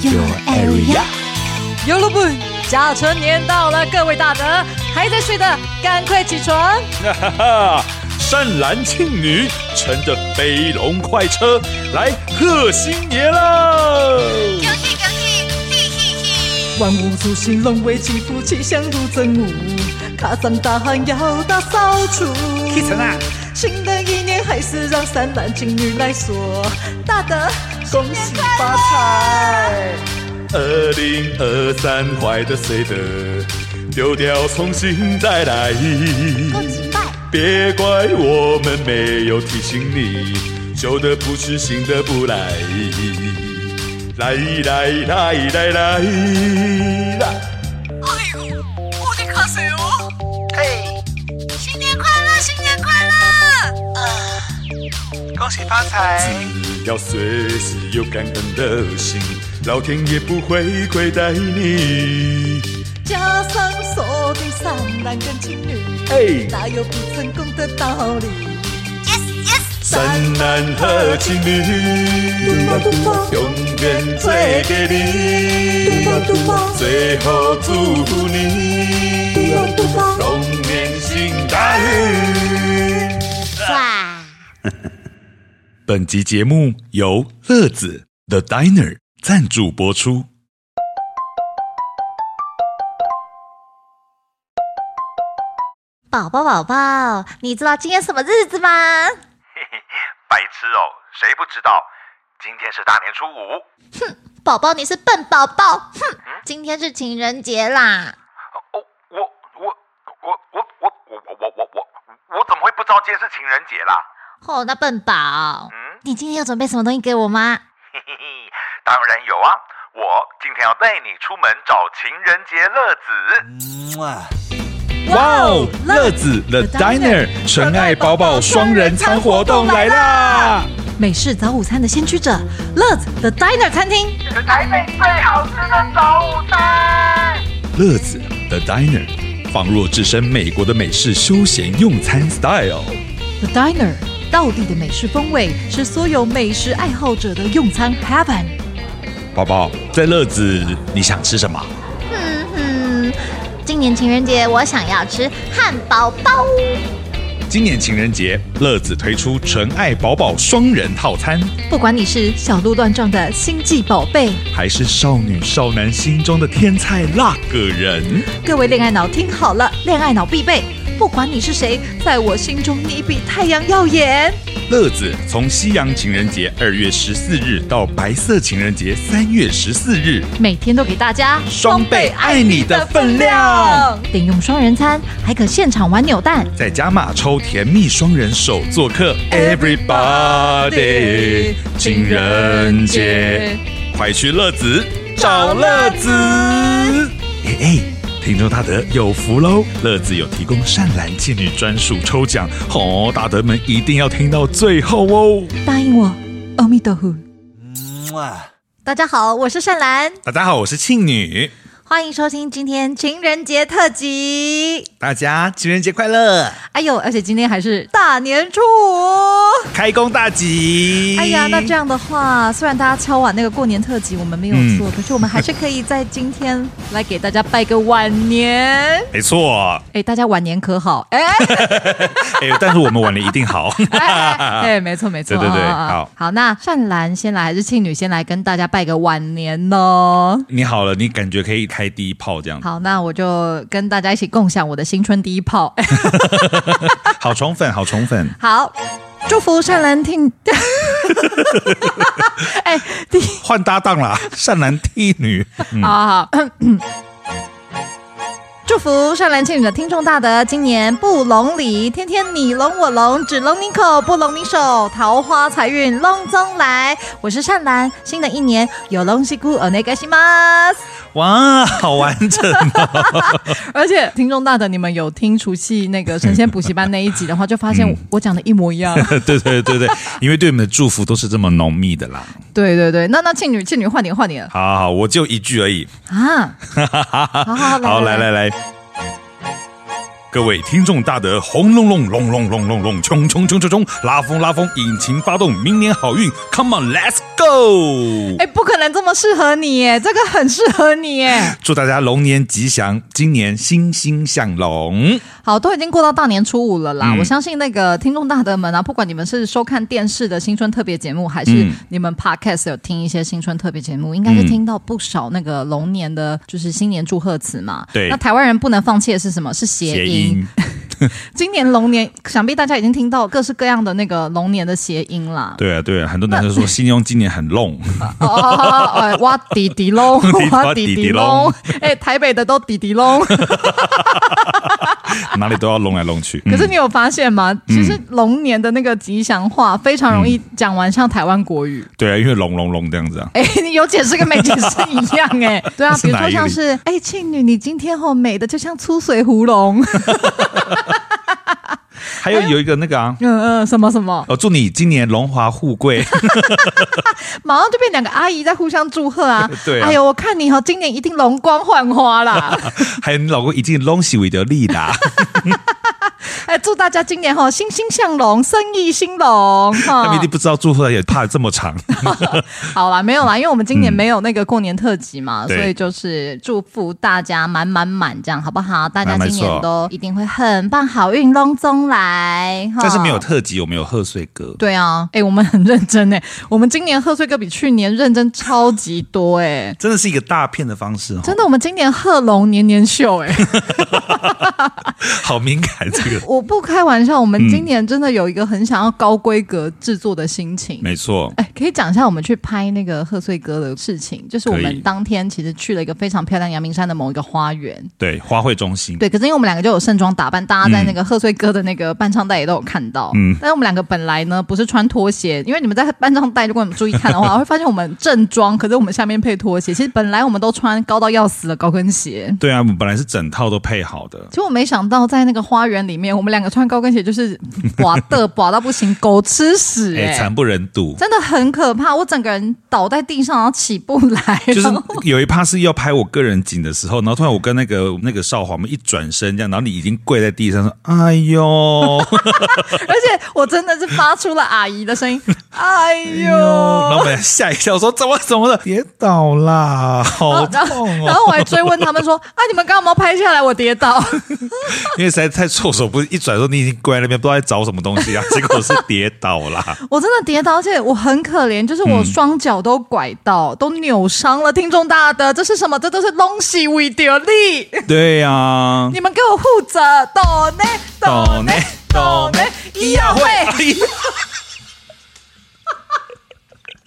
your area。有了不？甲辰年到了，各位大德还在睡的，赶快起床！哈哈哈！善男庆女乘着飞龙快车来贺新年喽！恭喜恭喜，嘿嘿嘿！万物苏醒，龙为祈福，气象如真物，卡桑大汉要大扫除。起床啊！新的一年还是让善岚庆女来说，大德恭喜发财！二零二三坏的碎的丢掉，重新再来。别怪我们没有提醒你，旧的不去，新的不来。来来来来来来！恭喜发财！只要随时有感恩的心。老天也不会亏待你。加上说的善男跟情女，哎，哪有不成功的道理？Yes yes，善男和情侣，永远最给力，最后祝福你，龙年行大运。哇！本集节目由乐子 The Diner。赞助播出。宝宝宝宝，你知道今天什么日子吗？嘿嘿，白痴哦，谁不知道？今天是大年初五。哼，宝宝你是笨宝宝。哼，今天是情人节啦。哦，我我我我我我我我我我怎么会不知道今天是情人节啦？哦，那笨宝，嗯，你今天要准备什么东西给我吗？嘿嘿嘿。当然有啊！我今天要带你出门找情人节乐子。哇哦，乐子 The Diner 纯爱宝宝双人餐活动来啦！美式早午餐的先驱者，乐子 The Diner 餐厅，是台北最好吃的早午餐。乐子 The Diner 仿若置身美国的美式休闲用餐 style。The Diner 道地的美式风味，是所有美食爱好者的用餐 heaven。宝宝，在乐子，你想吃什么？哼哼，今年情人节我想要吃汉堡包。今年情人节，乐子推出纯爱宝宝双人套餐。不管你是小鹿乱撞的星际宝贝，还是少女少男心中的天菜那个人，各位恋爱脑听好了，恋爱脑必备。不管你是谁，在我心中你比太阳耀眼。乐子从西洋情人节二月十四日到白色情人节三月十四日，每天都给大家双倍爱你的分量。点用双人餐，还可现场玩扭蛋，再加码抽甜蜜双人手做客。Everybody，情人节，快去乐子找乐子。哎哎。听众大德有福喽！乐子有提供善岚庆女专属抽奖，哦，大德们一定要听到最后哦！答应我，阿弥陀佛。大家好，我是善兰。大家好，我是庆女。欢迎收听今天情人节特辑，大家情人节快乐！哎呦，而且今天还是大年初五，开工大吉！哎呀，那这样的话，虽然大家敲完那个过年特辑我们没有做，嗯、可是我们还是可以在今天来给大家拜个晚年。没错，哎，大家晚年可好？哎，哎，但是我们晚年一定好。哎，没错没错，对对对，好，好，那善兰先来还是庆女先来跟大家拜个晚年呢？你好了，你感觉可以。开第一炮这样子，好，那我就跟大家一起共享我的新春第一炮。好宠粉，好宠粉，好，祝福善兰听。换搭档啦，善男替女。嗯、好好。祝福善岚庆女的听众大德，今年不龙礼，天天你龙我龙，只龙你口，不龙你手，桃花财运龙中来。我是善岚，新的一年有龙西姑お愿いします。哇，好完整哦！而且听众大德，你们有听除夕那个神仙补习班那一集的话，就发现我讲的一模一样。对对对对，因为对你们的祝福都是这么浓密的啦。对对对，那那庆女庆女换你换你了。好好好，我就一句而已啊。好好好，好来来来。 各位听众大德，轰隆隆隆隆隆隆隆，冲冲冲冲冲，拉风拉风，引擎发动，明年好运，Come on，Let's go！哎，不可能这么适合你耶，这个很适合你耶。祝大家龙年吉祥，今年欣欣向荣。好，都已经过到大年初五了啦，嗯、我相信那个听众大德们啊，不管你们是收看电视的新春特别节目，还是你们 Podcast 有听一些新春特别节目，应该是听到不少那个龙年的，就是新年祝贺词嘛。对，那台湾人不能放弃的是什么？是谐音。今年龙年，想必大家已经听到各式各样的那个龙年的谐音啦。对啊，对啊，很多男生说新庸今年很龙。哦，哇弟弟龙，哇弟弟龙，哎，台北的都弟弟龙，哪里都要龙来龙去。可是你有发现吗？其实龙年的那个吉祥话非常容易讲完，像台湾国语。对啊，因为龙龙龙这样子啊。哎，你有解释跟没解释一样哎。对啊，比如说像是哎，庆女，你今天好美的，就像出水葫芦。还有有一个那个啊，嗯嗯，什么什么？哦，祝你今年荣华富贵。马上就变两个阿姨在互相祝贺啊！对啊，哎呦，我看你哈，今年一定容光焕发啦！还有你老公已经龙喜为得利啦！哎，祝大家今年哈欣欣向荣，生意兴隆哈！他们一定不知道祝贺也怕这么长。好啦，没有啦，因为我们今年没有那个过年特辑嘛，嗯、所以就是祝福大家满满满这样好不好？大家今年都一定会很棒，好运隆中来。但是没有特辑，我们有贺岁歌。对啊，哎，我们很认真哎，我们今年贺岁歌比去年认真超级多哎，真的是一个大片的方式。真的，我们今年贺龙年年秀哎，好敏感这个。我不开玩笑，我们今年真的有一个很想要高规格制作的心情。没错，哎，可以讲一下我们去拍那个贺岁歌的事情，就是我们当天其实去了一个非常漂亮阳明山的某一个花园，对，花卉中心。对，可是因为我们两个就有盛装打扮，大家在那个贺岁歌的那个伴唱带也都有看到。嗯，但是我们两个本来呢不是穿拖鞋，因为你们在伴唱带如果你们注意看的话，会发现我们正装，可是我们下面配拖鞋。其实本来我们都穿高到要死的高跟鞋。对啊，我们本来是整套都配好的。结果没想到在那个花园里面，我们两个穿高跟鞋就是寡的寡到不行，狗吃屎哎、欸，惨不忍睹，真的很可怕。我整个人倒在地上，然后起不来。就是有一趴是要拍我个人景的时候，然后突然我跟那个那个少华我们一转身这样，然后你已经跪在地上说：“哎呦！” 而且我真的是发出了阿姨的声音：“ 哎呦！”然后我们吓一跳，说：“怎么怎么的？跌倒啦，好痛哦！”然后我还追问他们说：“ 啊，你们刚刚有没有拍下来我跌倒？”因为实在太措手不及，一转说你已经跪在那边，不知道在找什么东西啊，结果是跌倒啦。我真的跌倒，而且我很可怜，就是我双脚都拐到，嗯、都扭伤了。听众大的，这是什么？这都是东西为着你。对呀、啊，你们给我负责，懂呢？抖呢？抖呢？医药会。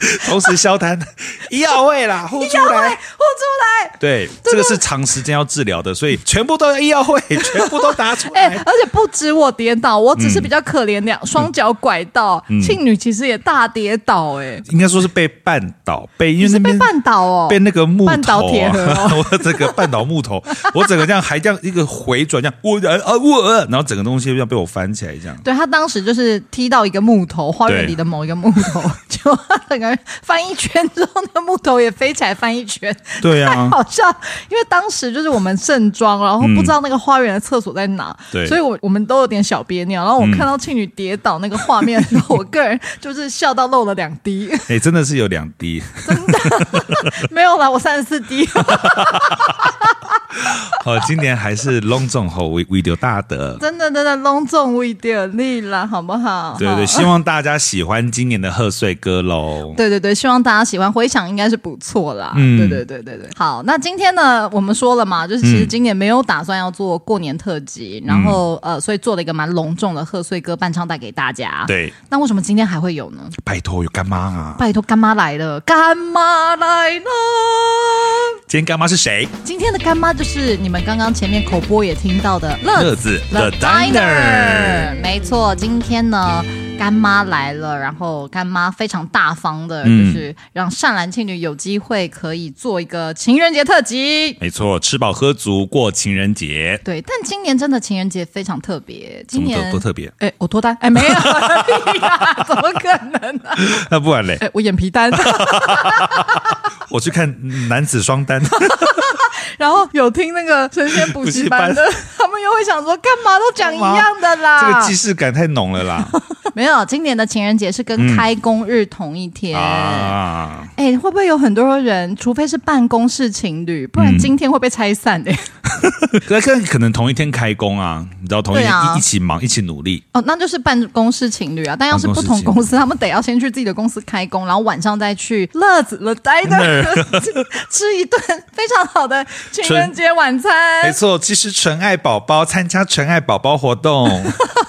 同时消瘫，医药费啦，呼出来，呼出来。对，这个是长时间要治疗的，所以全部都要医药费，全部都拿出来。哎，而且不止我跌倒，我只是比较可怜，两双脚拐到。庆女其实也大跌倒，哎，应该说是被绊倒，被因为那边绊倒哦，被那个木头绊倒铁盒，我这个绊倒木头，我整个这样还这样一个回转，这样我啊我，然后整个东西要被我翻起来，这样。对，他当时就是踢到一个木头，花园里的某一个木头，就整个。翻一圈之后，那个木头也飞起来翻一圈，对啊，太好笑。因为当时就是我们盛装，然后不知道那个花园的厕所在哪，对、嗯，所以我我们都有点小憋尿。然后我看到庆女跌倒那个画面的时候，嗯、我个人就是笑到漏了两滴。哎、欸，真的是有两滴，真的 没有啦，我三十四滴。好，今年还是隆重和为为着大德，真的真的隆重为着你啦，好不好？对，对对，希望大家喜欢今年的贺岁歌喽。对对对，希望大家喜欢，回想应该是不错啦。嗯，对对对对对。好，那今天呢，我们说了嘛，就是其实今年没有打算要做过年特辑，嗯、然后呃，所以做了一个蛮隆重的贺岁歌伴唱带给大家。对，那为什么今天还会有呢？拜托有干妈啊！拜托干妈来了，干妈来了。今天干妈是谁？今天的干妈就是你们刚刚前面口播也听到的乐子 The Diner。没错，今天呢，干妈来了，然后干妈非常大方的，就是让善岚庆女有机会可以做一个情人节特辑。没错，吃饱喝足过情人节。对，但今年真的情人节非常特别。今年多特别？哎，我脱单？哎，没有，怎么可能呢？那不然嘞？哎，我眼皮单。我去看男子双单。然后有听那个神仙补习班的，他们又会想说，干嘛都讲一样的啦？这个既视感太浓了啦。没有，今年的情人节是跟开工日同一天。哎、嗯啊，会不会有很多人，除非是办公室情侣，不然今天会被拆散的？可可可能同一天开工啊，你知道，同一天一、啊、一起忙，一起努力。哦，那就是办公室情侣啊。但要是不同公司，他们得要先去自己的公司开工，然后晚上再去乐子了呆的吃一顿非常好的情人节晚餐。没错，其实纯爱宝宝参加纯爱宝宝活动。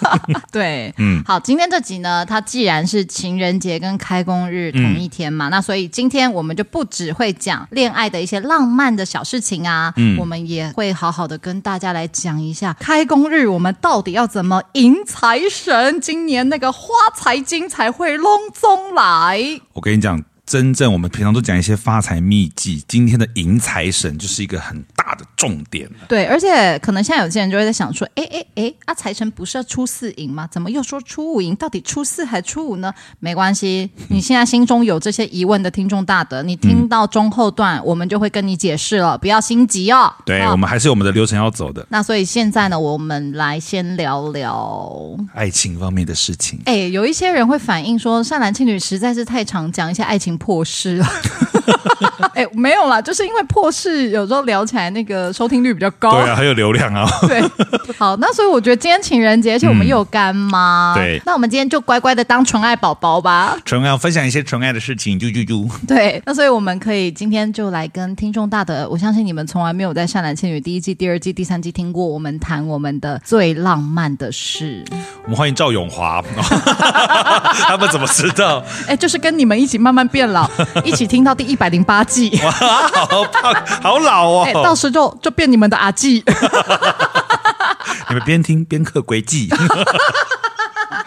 对，嗯，好，今天这集呢，它既然是情人节跟开工日同一天嘛，嗯、那所以今天我们就不只会讲恋爱的一些浪漫的小事情啊，嗯，我们也会好好的跟大家来讲一下开工日我们到底要怎么迎财神，今年那个花财金才会隆中来。我跟你讲。真正我们平常都讲一些发财秘籍，今天的迎财神就是一个很大的重点。对，而且可能现在有些人就会在想说，哎哎哎，啊财神不是要初四迎吗？怎么又说初五迎？到底初四还初五呢？没关系，你现在心中有这些疑问的听众大德，你听到中后段，嗯、我们就会跟你解释了，不要心急哦。对，我们还是有我们的流程要走的。那所以现在呢，我们来先聊聊爱情方面的事情。哎，有一些人会反映说，善男信女实在是太常讲一些爱情。破事了，哎，没有啦，就是因为破事有时候聊起来那个收听率比较高，对啊，还有流量啊。对，好，那所以我觉得今天情人节，而且我们又有干妈，嗯，对，那我们今天就乖乖的当纯爱宝宝吧，纯爱分享一些纯爱的事情，啾啾啾。对，那所以我们可以今天就来跟听众大的，我相信你们从来没有在《善男信女》第一季、第二季、第三季听过我们谈我们的最浪漫的事。我们欢迎赵永华，他们怎么知道？哎，就是跟你们一起慢慢变老。一起听到第一百零八季，哇，好胖，好老哦！欸、到时就就变你们的阿季，你们边听边刻轨迹。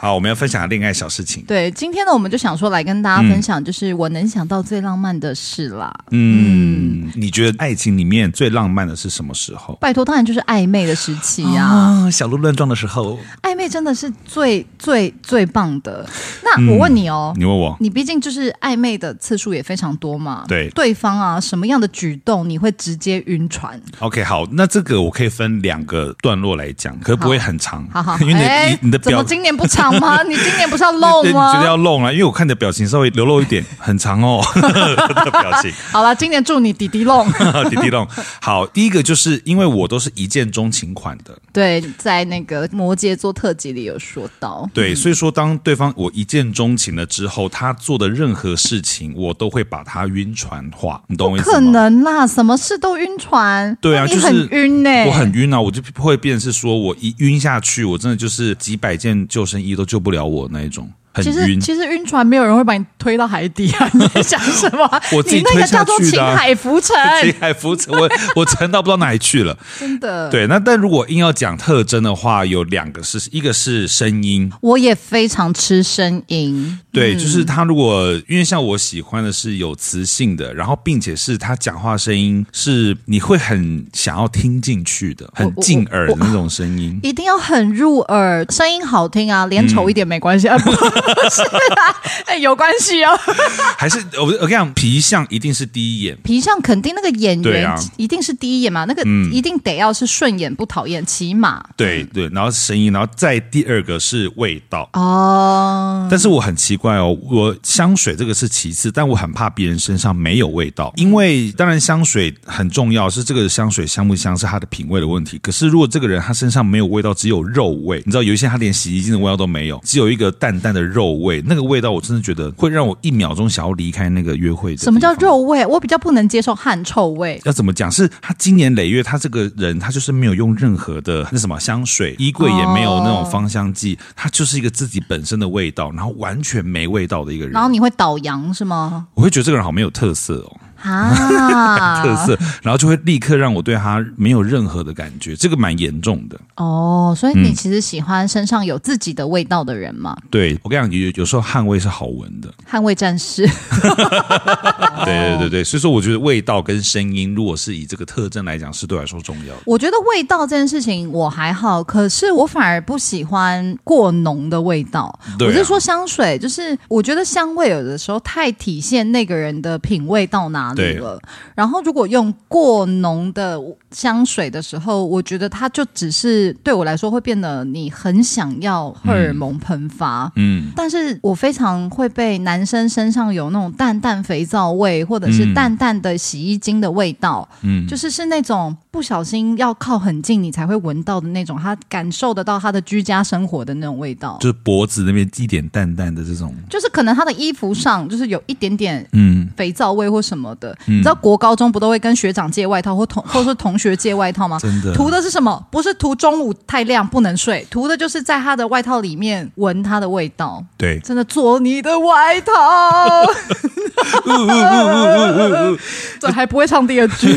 好，我们要分享恋爱小事情。对，今天呢，我们就想说来跟大家分享，就是我能想到最浪漫的事啦。嗯，嗯，你觉得爱情里面最浪漫的是什么时候？拜托，当然就是暧昧的时期呀，啊，哦，小鹿乱撞的时候。暧昧真的是最最最棒的。那我问你哦，嗯，你问我，你毕竟就是暧昧的次数也非常多嘛。对，对方啊，什么样的举动你会直接晕船？OK，好，那这个我可以分两个段落来讲，可是不会很长。好好，因为你，欸，你的表怎么今年不长？吗？你今年不是要弄吗？觉得要弄啊，因为我看你的表情稍微流露一点，很长哦。的表情。好了，今年祝你弟弟弄，弟弟弄。好，第一个就是因为我都是一见钟情款的。对，在那个摩羯座特辑里有说到。对，所以说当对方我一见钟情了之后，他做的任何事情，我都会把他晕船化。你懂我意思吗？可能啦，什么事都晕船。对啊，就是很晕呢、欸。我很晕啊，我就会变成是说我一晕下去，我真的就是几百件救生衣都救不了我那一种。其实其实晕船没有人会把你推到海底啊！你在想什么？我自己推下去的、啊、你那个叫做情海浮沉，情海浮沉，我 我沉到不知道哪里去了。真的。对，那但如果硬要讲特征的话，有两个是，一个是声音，我也非常吃声音。对，就是他如果因为像我喜欢的是有磁性的，然后并且是他讲话声音是你会很想要听进去的，很进耳的那种声音，一定要很入耳，声音好听啊，脸丑一点没关系啊。嗯 是啊，哎，有关系哦。还是我我跟你讲，皮相一定是第一眼，皮相肯定那个演员一定是第一眼嘛，那个一定得要是顺眼不讨厌，起码对对。然后声音，然后再第二个是味道哦。但是我很奇怪哦，我香水这个是其次，但我很怕别人身上没有味道，因为当然香水很重要，是这个香水香不香是他的品味的问题。可是如果这个人他身上没有味道，只有肉味，你知道有一些他连洗衣精的味道都没有，只有一个淡淡的肉。味，那个味道我真的觉得会让我一秒钟想要离开那个约会。什么叫肉味？我比较不能接受汗臭味。要怎么讲？是他今年累月，他这个人他就是没有用任何的那什么香水，衣柜也没有那种芳香剂，他就是一个自己本身的味道，然后完全没味道的一个人。然后你会倒洋是吗？我会觉得这个人好没有特色哦。啊，特色，然后就会立刻让我对他没有任何的感觉，这个蛮严重的。哦，所以你其实喜欢身上有自己的味道的人吗？嗯、对，我跟你讲，有有时候汗味是好闻的，汗味战士。对对对对，所以说我觉得味道跟声音，如果是以这个特征来讲，是对我来说重要的。我觉得味道这件事情我还好，可是我反而不喜欢过浓的味道。我是说香水，就是我觉得香味有的时候太体现那个人的品味到哪。哪里了。然后如果用过浓的香水的时候，我觉得它就只是对我来说会变得你很想要荷尔蒙喷发。嗯，但是我非常会被男生身上有那种淡淡肥皂味，或者是淡淡的洗衣精的味道。嗯，就是是那种不小心要靠很近你才会闻到的那种，他感受得到他的居家生活的那种味道，就是脖子那边一点淡淡的这种，就是可能他的衣服上就是有一点点嗯。肥皂味或什么的。嗯、你知道国高中不都会跟学长借外套或同 或者是同学借外套吗？真的，图的是什么？不是图中午太亮不能睡，图的就是在他的外套里面闻他的味道。对，真的做你的外套。这还不会唱第二句。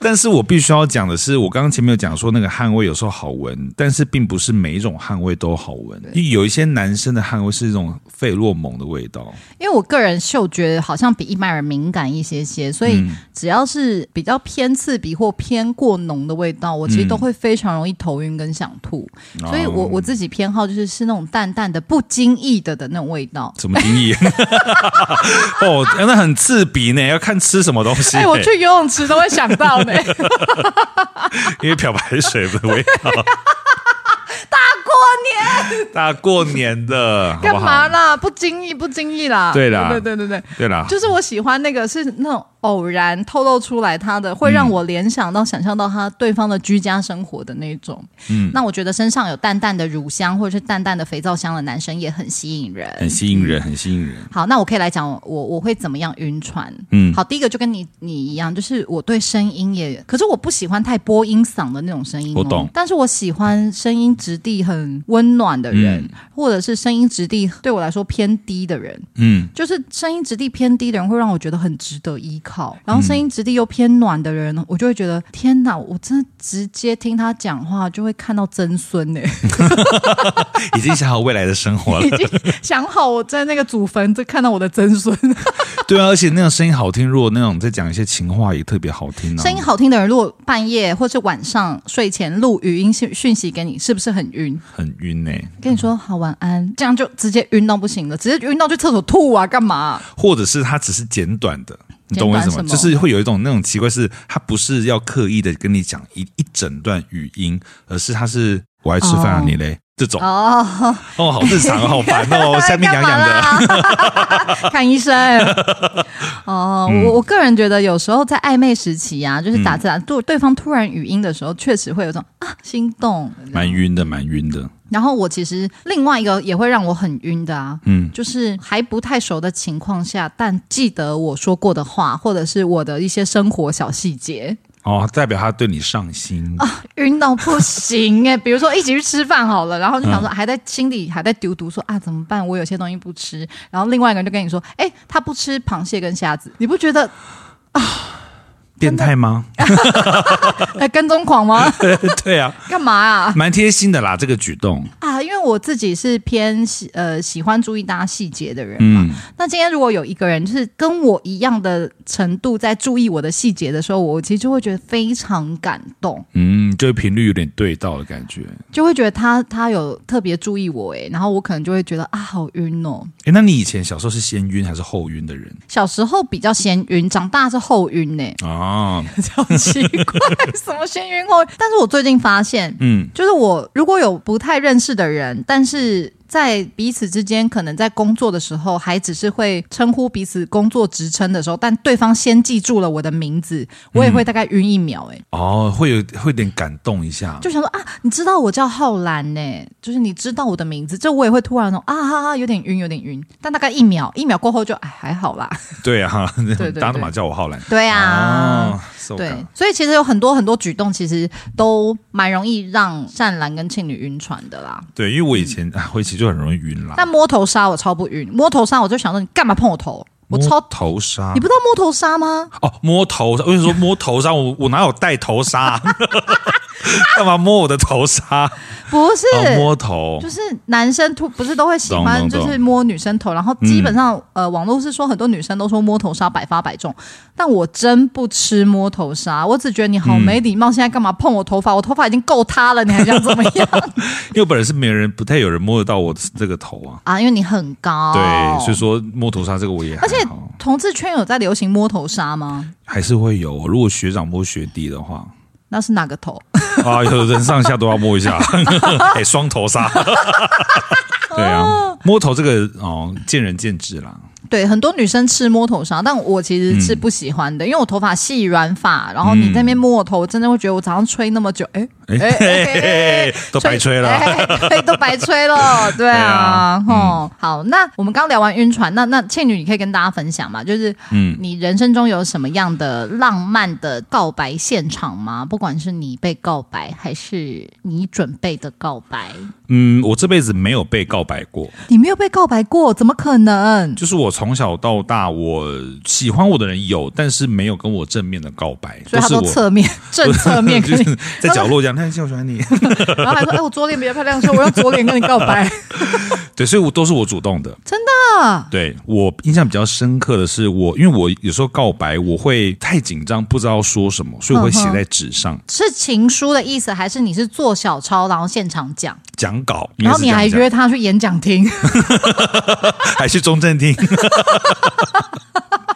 但是我必须要讲的是，我刚刚前面有讲说那个汗味有时候好闻，但是并不是每一种汗味都好闻。有一些男生的汗味是一种费洛蒙的味道。因为我个人嗅觉好像比一般人敏感一些些，所以只要是比较偏刺鼻或偏过浓的味道，我其实都会非常容易头晕跟想吐。所以我我自己偏好就是是那种淡淡的、不经意的的那种味道。什么经意？哦，那很刺鼻呢，要看吃什么东西。哎，我去游泳池都会想到呢，因为漂白水的味道。大过年，大过年的 干嘛啦？不经意，不经意啦。对啦，对对对对对啦，就是我喜欢那个是那种。偶然透露出来，他的会让我联想到、想象到他对方的居家生活的那种。嗯，那我觉得身上有淡淡的乳香或者是淡淡的肥皂香的男生也很吸引人，很吸引人，很吸引人。好，那我可以来讲我我会怎么样晕船。嗯，好，第一个就跟你你一样，就是我对声音也，可是我不喜欢太播音嗓的那种声音。我懂，但是我喜欢声音质地很温暖的人，嗯、或者是声音质地对我来说偏低的人。嗯，就是声音质地偏低的人会让我觉得很值得依靠。然后声音质地又偏暖的人，我就会觉得天哪！我真的直接听他讲话，就会看到曾孙呢。已经想好未来的生活了，已经想好我在那个祖坟就看到我的曾孙。对啊，而且那种声音好听，如果那种在讲一些情话也特别好听啊。声音好听的人，如果半夜或是晚上睡前录语音讯讯息给你，是不是很晕？很晕呢。跟你说好晚安，这样就直接晕到不行了，直接晕到去厕所吐啊，干嘛？或者是他只是简短的。你懂我意思吗？就是会有一种那种奇怪，是他不是要刻意的跟你讲一一整段语音，而是他是我爱吃饭啊，你嘞这种。哦。哦，好日常，好烦哦，下面痒痒的，看医生。哦。我我个人觉得，有时候在暧昧时期啊，就是打字啊，对对方突然语音的时候，确实会有种啊心动，蛮晕的，蛮晕的。然后我其实另外一个也会让我很晕的啊，嗯，就是还不太熟的情况下，但记得我说过的话，或者是我的一些生活小细节哦，代表他对你上心啊，晕到不行哎！比如说一起去吃饭好了，然后就想说还在心里还在丢毒说啊怎么办？我有些东西不吃，然后另外一个人就跟你说，哎，他不吃螃蟹跟虾子，你不觉得啊？变态吗？哎，跟踪狂吗？对啊，干嘛啊？蛮贴心的啦，这个举动啊，因为我自己是偏喜呃喜欢注意大家细节的人嘛。嗯、那今天如果有一个人就是跟我一样的程度在注意我的细节的时候，我其实就会觉得非常感动。嗯，就频率有点对到的感觉，就会觉得他他有特别注意我哎，然后我可能就会觉得啊好晕哦。哎，那你以前小时候是先晕还是后晕的人？小时候比较先晕，长大是后晕呢。啊。哦，好奇怪，什么先晕后晕？但是我最近发现，嗯，就是我如果有不太认识的人，但是。在彼此之间，可能在工作的时候，还只是会称呼彼此工作职称的时候，但对方先记住了我的名字，我也会大概晕一秒，哎，哦，会有会有点感动一下，就想说啊，你知道我叫浩然呢，就是你知道我的名字，这我也会突然说啊哈哈，有点晕，有点晕，但大概一秒，一秒过后就哎还好啦，对啊，对对，大家都嘛叫我浩然，对啊，对，所以其实有很多很多举动，其实都蛮容易让善兰跟庆女晕船的啦，对，因为我以前啊会就很容易晕啦。但摸头杀我超不晕，摸头杀我就想说，你干嘛碰我头？我超头杀，你不知道摸头杀吗？哦，摸头，我跟你说摸头杀，我我哪有戴头杀？干嘛摸我的头纱？不是、哦、摸头，就是男生突不是都会喜欢就是摸女生头，然后基本上、嗯、呃网络是说很多女生都说摸头纱百发百中，但我真不吃摸头纱，我只觉得你好没礼貌，嗯、现在干嘛碰我头发？我头发已经够塌了，你还想怎么样？因为本来是没人不太有人摸得到我这个头啊啊，因为你很高，对，所以说摸头纱这个我也，而且同志圈有在流行摸头纱吗？还是会有，如果学长摸学弟的话。那是哪个头啊？有人上下都要摸一下，哎，双头杀。对啊，摸头这个哦，见仁见智啦。对，很多女生吃摸头杀，但我其实是不喜欢的，嗯、因为我头发细软发，然后你在那边摸我头，我真的会觉得我早上吹那么久，哎哎哎，都白吹了，对，都白吹了，对啊，哦、嗯，好，那我们刚聊完晕船，那那倩女，你可以跟大家分享嘛，就是嗯，你人生中有什么样的浪漫的告白现场吗？不管是你被告白，还是你准备的告白？嗯，我这辈子没有被告白过，你没有被告白过，怎么可能？就是我。从小到大，我喜欢我的人有，但是没有跟我正面的告白，所以他说侧面、正侧面，就是在角落讲，他说我喜欢你，然后还说，哎，我左脸比较漂亮，说我用左脸跟你告白。对，所以我都是我主动的，真的。对，我印象比较深刻的是我，我因为我有时候告白我会太紧张，不知道说什么，所以我会写在纸上。是情书的意思，还是你是做小抄，然后现场讲讲稿？然后你还约他去演讲厅，还去中正厅？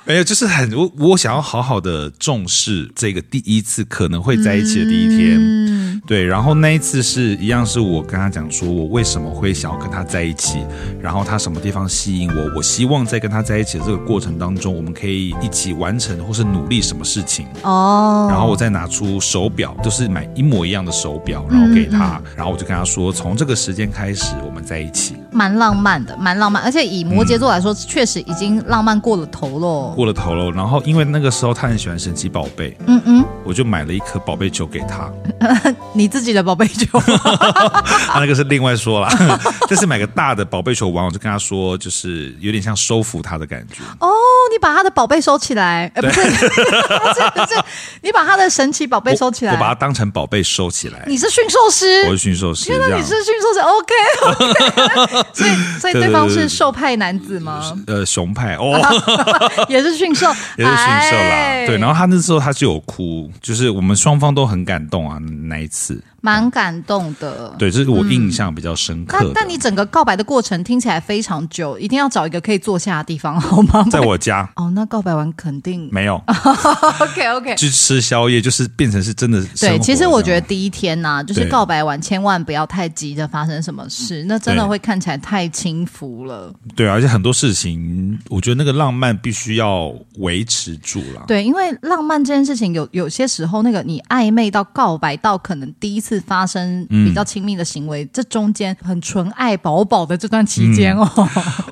没有，就是很我我想要好好的重视这个第一次可能会在一起的第一天，嗯、对。然后那一次是一样，是我跟他讲说我为什么会想要跟他在一起，然后他什么地方吸引我，我希望在跟他在一起的这个过程当中，我们可以一起完成或是努力什么事情哦。然后我再拿出手表，都、就是买一模一样的手表，然后给他，嗯嗯、然后我就跟他说，从这个时间开始我们在一起，蛮浪漫的，蛮浪漫，而且以摩羯座来说，嗯、确实已经浪漫过了头喽。过了头喽，然后因为那个时候他很喜欢神奇宝贝，嗯嗯，我就买了一颗宝贝球给他。你自己的宝贝球？他那个是另外说了，就是买个大的宝贝球玩，我就跟他说，就是有点像收服他的感觉。哦，你把他的宝贝收起来？哎，不是，不是，不是，你把他的神奇宝贝收起来。我把它当成宝贝收起来。你是驯兽师？我是驯兽师。原来你是驯兽是？OK，OK。所以，所以对方是兽派男子吗？呃，熊派哦，也是驯兽。也是驯兽啦，对，然后他那时候他就有哭，就是我们双方都很感动啊，那一次。蛮感动的，对，这是我印象比较深刻的。但但你整个告白的过程听起来非常久，一定要找一个可以坐下的地方，好吗？在我家。哦，那告白完肯定没有。OK OK，去吃宵夜，就是变成是真的。对，其实我觉得第一天呐、啊，就是告白完千万不要太急着发生什么事，那真的会看起来太轻浮了。对，而且很多事情，我觉得那个浪漫必须要维持住了。对，因为浪漫这件事情有，有有些时候，那个你暧昧到告白到可能第一次。发生比较亲密的行为，嗯、这中间很纯爱饱饱的这段期间哦、嗯，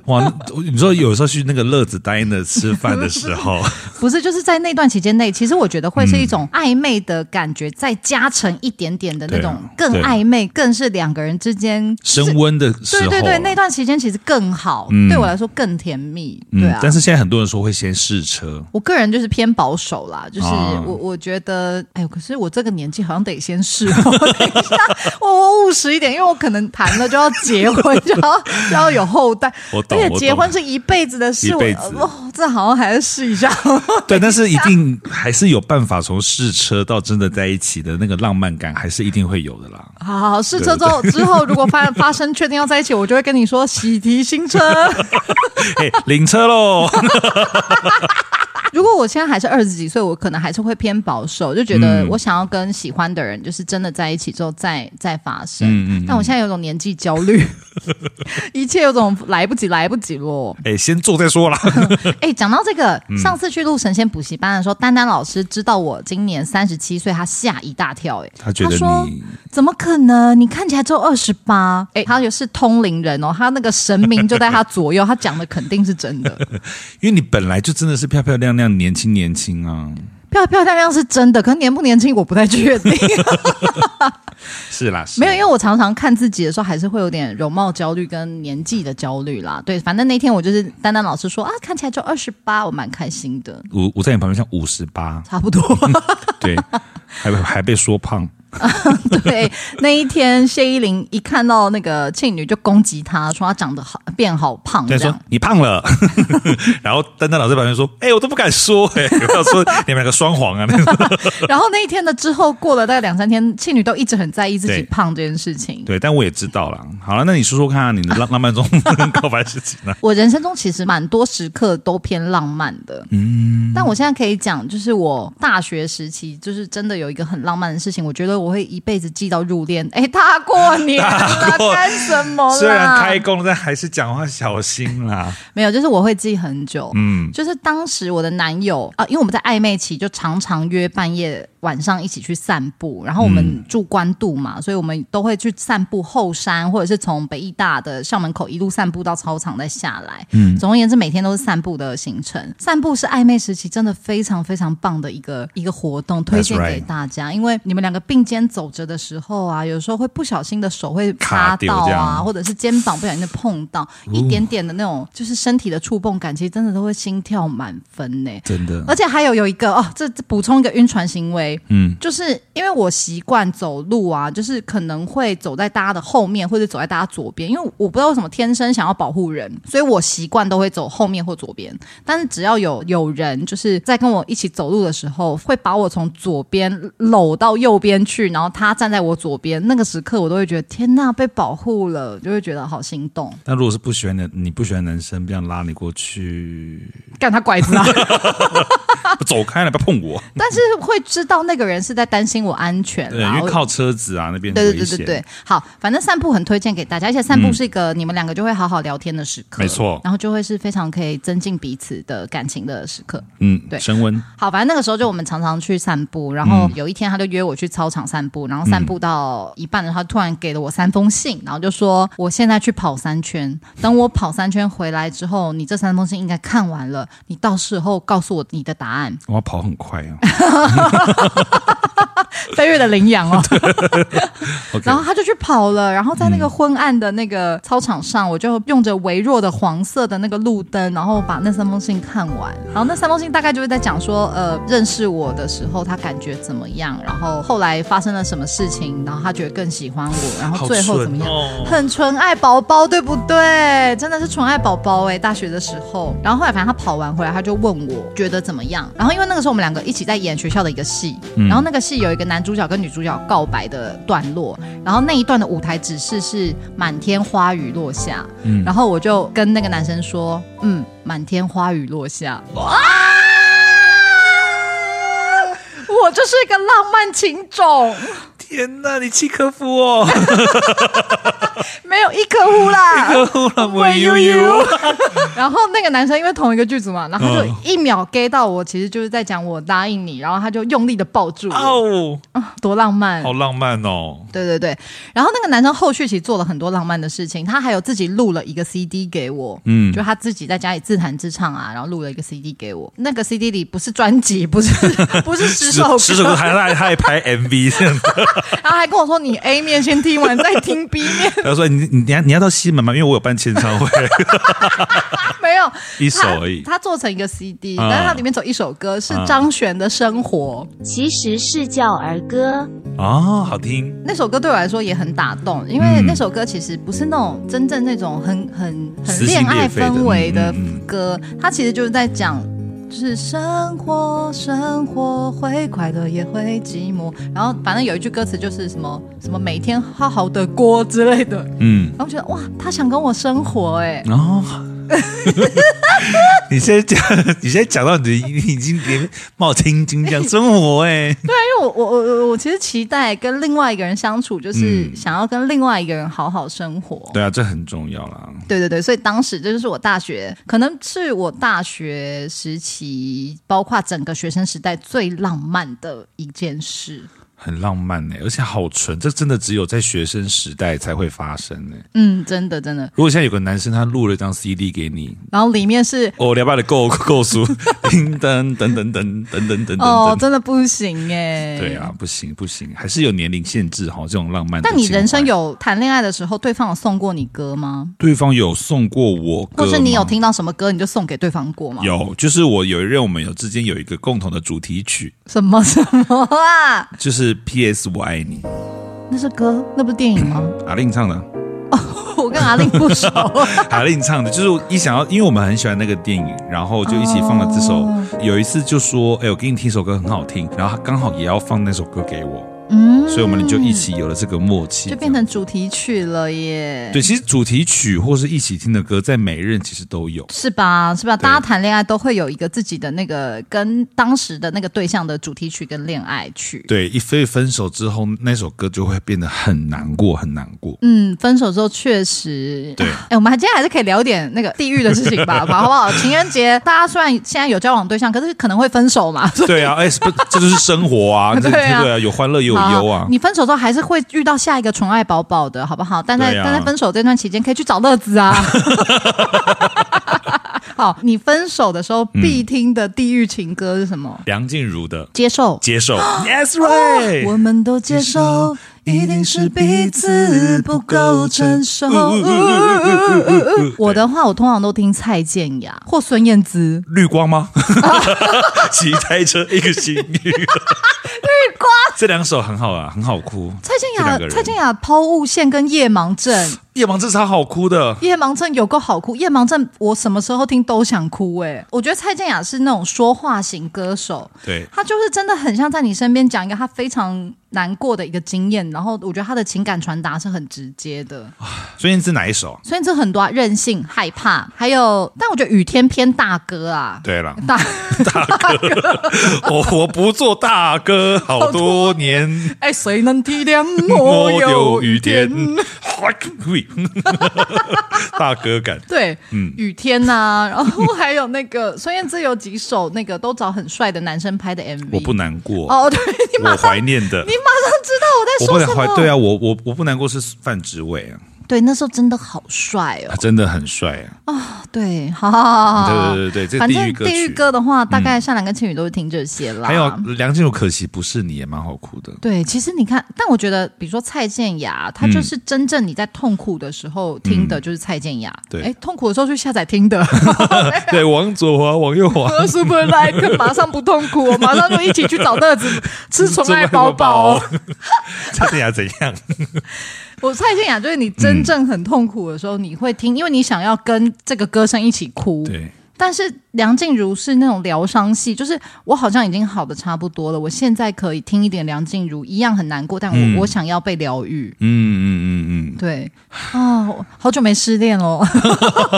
哇！你说有时候去那个乐子待的吃饭的时候，不是就是在那段期间内，其实我觉得会是一种暧昧的感觉，再加成一点点的那种更暧昧，更是两个人之间升温的时候。对对对，那段期间其实更好，嗯、对我来说更甜蜜。对啊、嗯，但是现在很多人说会先试车，我个人就是偏保守啦，就是我我觉得，哎呦，可是我这个年纪好像得先试。等一下，我我务实一点，因为我可能谈了就要结婚，就要 就要有后代。我懂，而且结婚是一辈子的事，一辈子。哦，这好像还是试一下。对，但是一定还是有办法从试车到真的在一起的那个浪漫感，还是一定会有的啦。好好好，试车之后之后，如果发发生确定要在一起，我就会跟你说喜提新车，领车喽。如果我现在还是二十几岁，我可能还是会偏保守，就觉得我想要跟喜欢的人，就是真的在一起之后再再发生。嗯嗯。但我现在有种年纪焦虑，一切有种来不及，来不及咯。哎，先做再说啦。哎，讲到这个，上次去录神仙补习班的时候，丹丹老师知道我今年三十七岁，他吓一大跳。哎，他觉得你怎么可能？你看起来只有二十八。哎，他也是通灵人哦，他那个神明就在他左右，他讲的肯定是真的。因为你本来就真的是漂漂亮亮。年轻年轻啊，漂漂亮亮是真的，可是年不年轻我不太确定。是啦，是没有，因为我常常看自己的时候，还是会有点容貌焦虑跟年纪的焦虑啦。对，反正那天我就是丹丹老师说啊，看起来就二十八，我蛮开心的。我我在你旁边像五十八，差不多。对，还还被说胖。对，那一天谢依霖一看到那个庆女就攻击她，说她长得好变好胖，这样说你胖了。然后丹丹老师旁边说：“哎、欸，我都不敢说、欸，哎，不要说你们两个双簧啊。”然后那一天的之后过了大概两三天，庆女都一直很在意自己胖这件事情。对，对，但我也知道了。好了，那你说说看，你的浪浪漫中告白事情呢？我人生中其实蛮多时刻都偏浪漫的，嗯，但我现在可以讲，就是我大学时期，就是真的有一个很浪漫的事情，我觉得我会一辈子记到入殓。哎，大过年了，干什么？虽然开工，但还是讲话小心啦。没有，就是我会记很久，嗯，就是当时我的男友啊，因为我们在暧昧期，就常常约半夜。晚上一起去散步，然后我们住关渡嘛，嗯、所以我们都会去散步后山，或者是从北艺大的校门口一路散步到操场再下来。嗯，总而言之，每天都是散步的行程。散步是暧昧时期真的非常非常棒的一个一个活动，推荐给大家。因为你们两个并肩走着的时候啊，有时候会不小心的手会擦到啊，或者是肩膀不小心的碰到，一点点的那种就是身体的触碰感，其实真的都会心跳满分呢。真的，而且还有有一个哦，这补充一个晕船行为。嗯，就是因为我习惯走路啊，就是可能会走在大家的后面，或者走在大家左边，因为我不知道为什么天生想要保护人，所以我习惯都会走后面或左边。但是只要有有人就是在跟我一起走路的时候，会把我从左边搂到右边去，然后他站在我左边，那个时刻我都会觉得天呐，被保护了，就会觉得好心动。但如果是不喜欢的，你不喜欢男生这样拉你过去，干他拐子啊！走开了，不要碰我。但是会知道那个人是在担心我安全，对，因为靠车子啊那边。对对对对对，好，反正散步很推荐给大家，而且散步是一个你们两个就会好好聊天的时刻，没错，然后就会是非常可以增进彼此的感情的时刻，嗯，对，升温。好，反正那个时候就我们常常去散步，然后有一天他就约我去操场散步，然后散步到一半的时候，他突然给了我三封信，然后就说我现在去跑三圈，等我跑三圈回来之后，你这三封信应该看完了，你到时候告诉我你的答案。我要跑很快啊！飞跃的羚羊哦，Okay. 然后他就去跑了，然后在那个昏暗的那个操场上，我就用着微弱的黄色的那个路灯，然后把那三封信看完。然后那三封信大概就是在讲说，呃，认识我的时候他感觉怎么样，然后后来发生了什么事情，然后他觉得更喜欢我，然后最后怎么样，哦、很纯爱宝宝，对不对？真的是纯爱宝宝哎，大学的时候。然后后来反正他跑完回来，他就问我觉得怎么样。然后因为那个时候我们两个一起在演学校的一个戏，嗯、然后那个戏有一个男主角跟女主角告白的段落，然后那一段的舞台指示是满天花雨落下，嗯，然后我就跟那个男生说，嗯，满天花雨落下，哇，我就是一个浪漫情种。天哪，你契诃夫哦！没有一颗呼啦，一颗呼啦，我悠悠。然后那个男生因为同一个剧组嘛，然后他就一秒 get 到我，其实就是在讲我答应你，然后他就用力的抱住我，哦，多浪漫，好浪漫哦！对对对，然后那个男生后续其实做了很多浪漫的事情，他还有自己录了一个 CD 给我，嗯，就他自己在家里自弹自唱啊，然后录了一个 CD 给我，那个 CD 里不是专辑，不是 不是十首歌，十首歌还还还拍 MV 这样。然后还跟我说：“你 A 面先听完再听 B 面。”他说：“你你你要你要到西门吗？因为我有办签唱会。”没有一首而已。他做成一个 CD，、嗯、但是它里面走一首歌，是张悬的生活，其实是叫儿歌哦，好听。那首歌对我来说也很打动，因为那首歌其实不是那种真正那种很很很恋爱氛围的歌，它其实就是在讲。就是生活，生活会快乐也会寂寞。然后反正有一句歌词就是什么什么每天好好的过之类的。嗯，然后觉得哇，他想跟我生活哎。哦。你现在讲，你现在讲到你已经连冒青筋这样生活哎。对啊，因为我我我我其实期待跟另外一个人相处，就是想要跟另外一个人好好生活。对啊，这很重要啦。对对对，所以当时这就是我大学，可能是我大学时期，包括整个学生时代最浪漫的一件事。很浪漫呢，而且好纯，这真的只有在学生时代才会发生呢。嗯，真的真的。如果现在有个男生他录了一张 CD 给你，然后里面是哦，两百的够够数，叮噔噔噔噔噔噔噔哦，真的不行哎。对啊，不行不行，还是有年龄限制哈。这种浪漫。但你人生有谈恋爱的时候，对方有送过你歌吗？对方有送过我歌，或是你有听到什么歌，你就送给对方过吗？有，就是我有一任，我们有之间有一个共同的主题曲。什么 什么啊？就是 P.S. 我爱你。那是歌，那不是电影吗？阿令唱的。哦，我跟阿令不熟。阿令唱的，就是一想要，因为我们很喜欢那个电影，然后就一起放了这首。哦、有一次就说：“哎，我给你听一首歌，很好听。”然后他刚好也要放那首歌给我。嗯，所以我们就一起有了这个默契，就变成主题曲了耶。对，其实主题曲或是一起听的歌，在每一任其实都有，是吧？是吧？大家谈恋爱都会有一个自己的那个跟当时的那个对象的主题曲跟恋爱曲。对，一非分手之后，那首歌就会变得很难过，很难过。嗯，分手之后确实。对，哎，我们今天还是可以聊点那个地狱的事情吧，好不好？情人节，大家虽然现在有交往对象，可是可能会分手嘛。对啊，哎，不，这就是生活啊。对啊，对啊，有欢乐也有。有啊，你分手之后还是会遇到下一个纯爱宝宝的，好不好？但在、啊、但在分手这段期间，可以去找乐子啊。好，你分手的时候必听的地狱情歌是什么？梁静茹的《接受》，接受，Yes right，我们都接受。一定是彼此不够成熟。我的话，我通常都听蔡健雅 或孙燕姿。绿光吗？骑台车一个心。绿光。这两首很好啊，很好哭。蔡健雅，蔡健雅抛物线跟夜盲症。夜盲症超好哭的。夜盲症有够好哭。夜盲症我什么时候听都想哭哎、欸。我觉得蔡健雅是那种说话型歌手。对。他就是真的很像在你身边讲一个他非常。难过的一个经验，然后我觉得他的情感传达是很直接的。孙燕姿哪一首？孙燕姿很多啊，任性、害怕，还有，但我觉得雨天偏大哥啊。对了，大 大哥，我我不做大哥好多年。哎，谁能体谅我有雨天？大哥感。对，嗯，雨天呐、啊，然后还有那个孙燕姿有几首那个都找很帅的男生拍的 MV。我不难过哦，对，我怀念的。你马上知道我在说什么？对啊，我我我不难过是范职位啊。对，那时候真的好帅哦，他真的很帅啊！啊、哦，对，好好好好，对对对对，反正地狱歌的话，大概善良跟倩宇都是听这些啦。还有梁静茹，可惜不是你，也蛮好哭的。对，其实你看，但我觉得，比如说蔡健雅，她就是真正你在痛苦的时候听的，就是蔡健雅。对，哎，痛苦的时候去下载听的。对，往左滑，往右滑。Super Like，马上不痛苦，马上就一起去找乐子，吃宠爱 宝宝。蔡健雅怎样？我蔡健雅就是你真正很痛苦的时候，你会听，因为你想要跟这个歌声一起哭。对。但是梁静茹是那种疗伤系，就是我好像已经好的差不多了，我现在可以听一点梁静茹，一样很难过，但我、嗯、我想要被疗愈。嗯嗯嗯嗯，对啊，好久没失恋哦。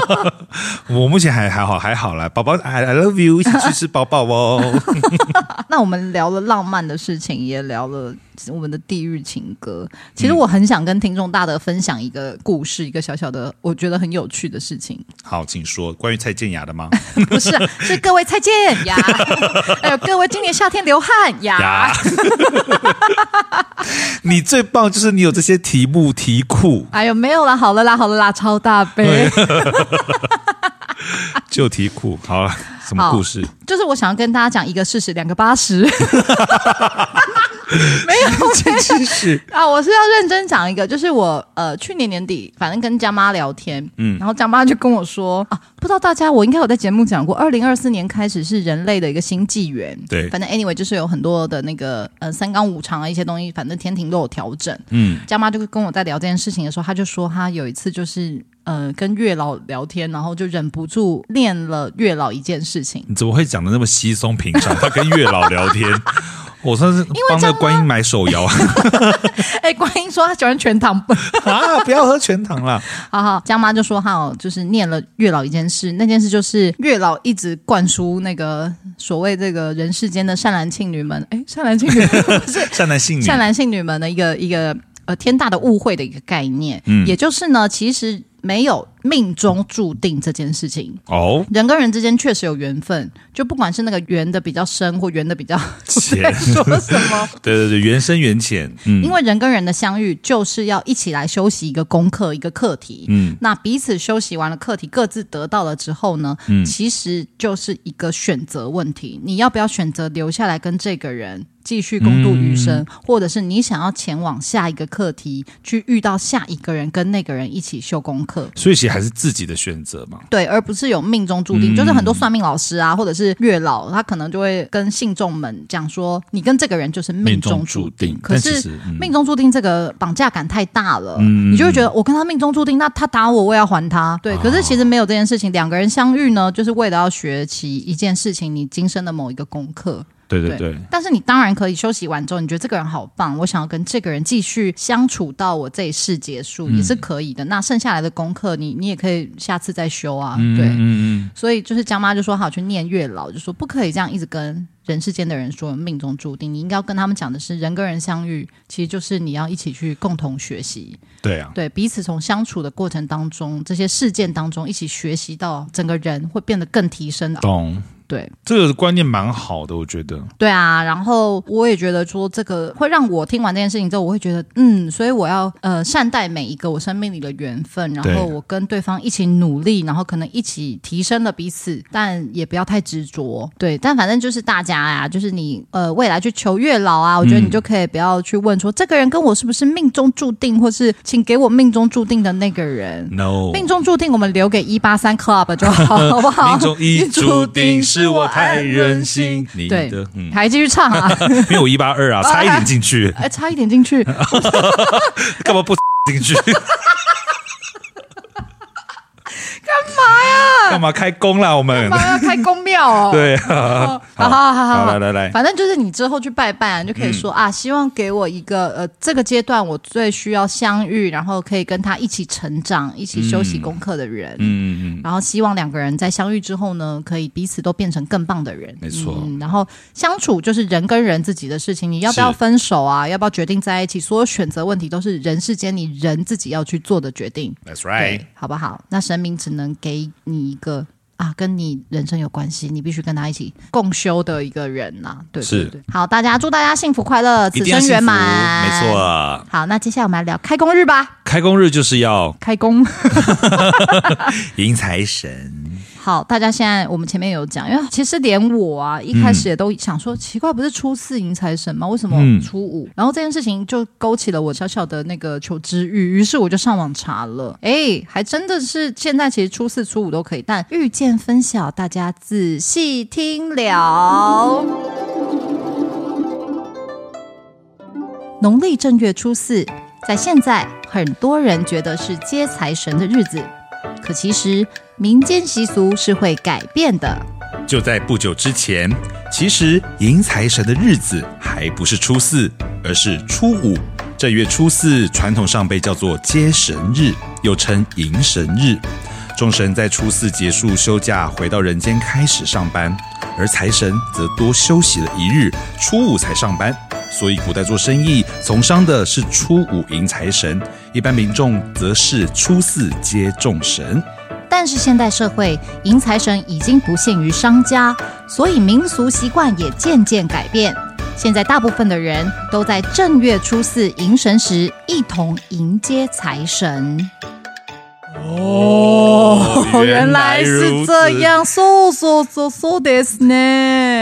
我目前还还好还好啦，宝宝，I I love you，一起去吃宝宝哦。那我们聊了浪漫的事情，也聊了我们的地狱情歌。其实我很想跟听众大的分享一个故事，一个小小的我觉得很有趣的事情。好，请说，关于蔡健雅的吗？不是，是各位蔡健雅，哎呦各位今年夏天流汗呀。你最棒就是你有这些题目题库。哎呦，没有啦，好了啦，好了啦，超大杯。就题库，好了，什么故事？就是我想要跟大家讲一个事实，两个八十。没有，其实啊，我是要认真讲一个，就是我呃去年年底，反正跟江妈聊天，嗯，然后江妈就跟我说啊，不知道大家我应该有在节目讲过，二零二四年开始是人类的一个新纪元，对，反正 anyway 就是有很多的那个呃三纲五常啊一些东西，反正天庭都有调整，嗯，江妈就跟我在聊这件事情的时候，她就说她有一次就是呃跟月老聊天，然后就忍不住念了月老一件事情，你怎么会讲的那么稀松平常？他跟月老聊天。我算是帮那个观音买手摇。哎、欸，观音说他喜欢全糖 啊，不要喝全糖了。好好，江妈就说好，就是念了月老一件事，那件事就是月老一直灌输那个所谓这个人世间的善男信女们，哎、欸，善男信女不是善男信女，善男信女们的一个一个呃天大的误会的一个概念，嗯，也就是呢，其实没有命中注定这件事情。哦，人跟人之间确实有缘分，就不管是那个缘的比较深或缘的比较浅，说什么？对对对，缘深缘浅。嗯，因为人跟人的相遇就是要一起来修习一个功课，一个课题。嗯，那彼此修习完了课题，各自得到了之后呢，嗯，其实就是一个选择问题，你要不要选择留下来跟这个人？继续共度余生，嗯，或者是你想要前往下一个课题，去遇到下一个人，跟那个人一起修功课。所以其实还是自己的选择嘛。对，而不是有命中注定。嗯，就是很多算命老师啊，或者是月老，他可能就会跟信众们讲说，你跟这个人就是命中注定。可是命中注定这个绑架感太大了，嗯，你就会觉得我跟他命中注定，那他打我，我也要还他。对，可是其实没有这件事情，两个人相遇呢，就是为了要学习一件事情，你今生的某一个功课。对对对，但是你当然可以休息完之后，你觉得这个人好棒，我想要跟这个人继续相处到我这一世结束，嗯、也是可以的。那剩下来的功课，你你也可以下次再修啊。嗯、对，嗯嗯。所以就是江妈就说好去念月老，就说不可以这样一直跟人世间的人说命中注定，你应该要跟他们讲的是人跟人相遇，其实就是你要一起去共同学习。对啊，对彼此从相处的过程当中，这些事件当中一起学习到整个人会变得更提升的。懂。对，这个观念蛮好的，我觉得。对啊，然后我也觉得说，这个会让我听完这件事情之后，我会觉得，嗯，所以我要呃善待每一个我生命里的缘分，然后我跟对方一起努力，然后可能一起提升了彼此，但也不要太执着。对，但反正就是大家呀、啊，就是你呃未来去求月老啊，我觉得你就可以不要去问说、嗯、这个人跟我是不是命中注定，或是请给我命中注定的那个人。No，命中注定我们留给一八三 Club 就好，好不好？命中一注定是。是我太任性，你的还继续唱啊？没有一八二啊，差一点进去，哎，差一点进去，干嘛不进去？干嘛呀？干嘛开工啦？我们干嘛要开宫庙 哦？对，好好好好好，来来来，反正就是你之后去拜拜，你就可以说啊，希望给我一个呃，这个阶段我最需要相遇，然后可以跟他一起成长、一起休息功课的人。嗯嗯，然后希望两个人在相遇之后呢，可以彼此都变成更棒的人。没错。然后相处就是人跟人自己的事情，你要不要分手啊？要不要决定在一起？所有选择问题都是人世间你人自己要去做的决定。That's right，好不好？那神明只能给你一个啊，跟你人生有关系，你必须跟他一起共修的一个人呐、啊。对，对，对，好，大家祝大家幸福快乐，此生圆满。没错、啊。好，那接下来我们来聊开工日吧。开工日就是要开工，迎财神。好，大家现在我们前面有讲，因为其实连我啊一开始也都想说，嗯、奇怪，不是初四迎财神吗？为什么初五？嗯、然后这件事情就勾起了我小小的那个求知欲，于是我就上网查了，哎，还真的是现在其实初四、初五都可以，但预见分晓，大家仔细听了。农历正月初四，在现在很多人觉得是接财神的日子，可其实。民间习俗是会改变的。就在不久之前，其实迎财神的日子还不是初四，而是初五。正月初四传统上被叫做接神日，又称迎神日。众神在初四结束休假，回到人间开始上班，而财神则多休息了一日，初五才上班。所以古代做生意从商的是初五迎财神，一般民众则是初四接众神。但是现代社会迎财神已经不限于商家，所以民俗习惯也渐渐改变。现在大部分的人都在正月初四迎神时一同迎接财神。哦，原来是这样，说说说说的是呢。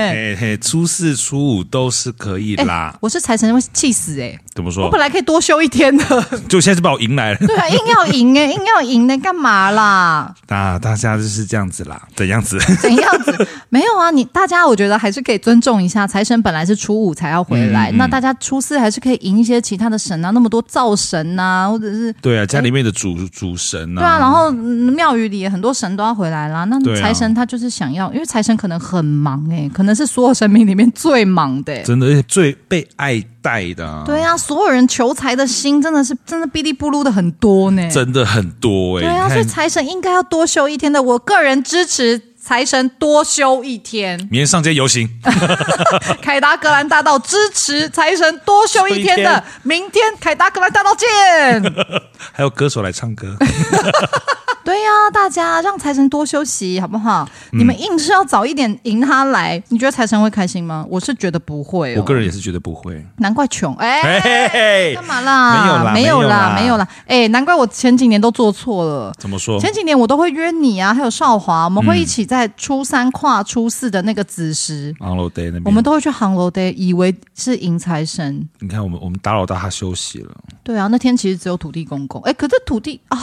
嘿嘿，初四初五都是可以啦。我是财神会气死哎！怎么说？我本来可以多休一天的，就现在是把我迎来了。对啊，硬要赢哎，硬要赢呢，干嘛啦？那大家就是这样子啦，怎样子？怎样子？没有啊，你大家我觉得还是可以尊重一下财神，本来是初五才要回来，那大家初四还是可以迎一些其他的神啊，那么多灶神呐，或者是对啊，家里面的主主神啊。对啊，然后庙宇里很多神都要回来啦。那财神他就是想要，因为财神可能很忙哎、欸，可能是所有神明里面最忙的、欸，真的而且最被爱戴的、啊。对啊，所有人求财的心真的是真的哔哩不噜的很多呢、欸，真的很多哎、欸。对啊，所以财神应该要多休一天的。我个人支持财神多休一天，明天上街游行，凯达格兰大道支持财神多休一天的，明天凯达格兰大道见。还有歌手来唱歌。对呀、啊，大家让财神多休息好不好？嗯、你们硬是要早一点迎他来，你觉得财神会开心吗？我是觉得不会、哦，我个人也是觉得不会。难怪穷，哎，干嘛啦？没有啦，没有啦，没有啦。哎，难怪我前几年都做错了。怎么说？前几年我都会约你啊，还有少华，我们会一起在初三跨初四的那个子时，航楼 day 那边，我们都会去航楼 day，以为是迎财神。你看，我们我们打扰到他休息了。对啊，那天其实只有土地公公。哎，可是土地啊。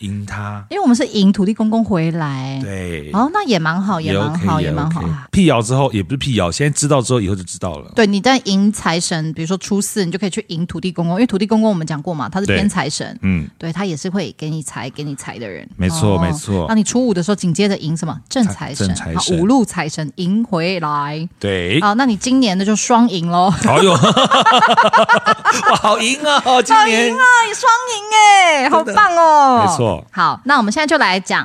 迎他，因为我们是迎土地公公回来，对，哦，那也蛮好，也蛮好，也蛮好。辟谣之后也不是辟谣，现在知道之后以后就知道了。对，你在迎财神，比如说初四，你就可以去迎土地公公，因为土地公公我们讲过嘛，他是偏财神，嗯，对他也是会给你财、给你财的人。没错，没错。那你初五的时候紧接着迎什么正财神？五路财神迎回来。对，好，那你今年的就双迎喽。好哟，哇，好迎啊！今年啊，你双迎哎，好棒哦。没错。好，那我们。现在就来讲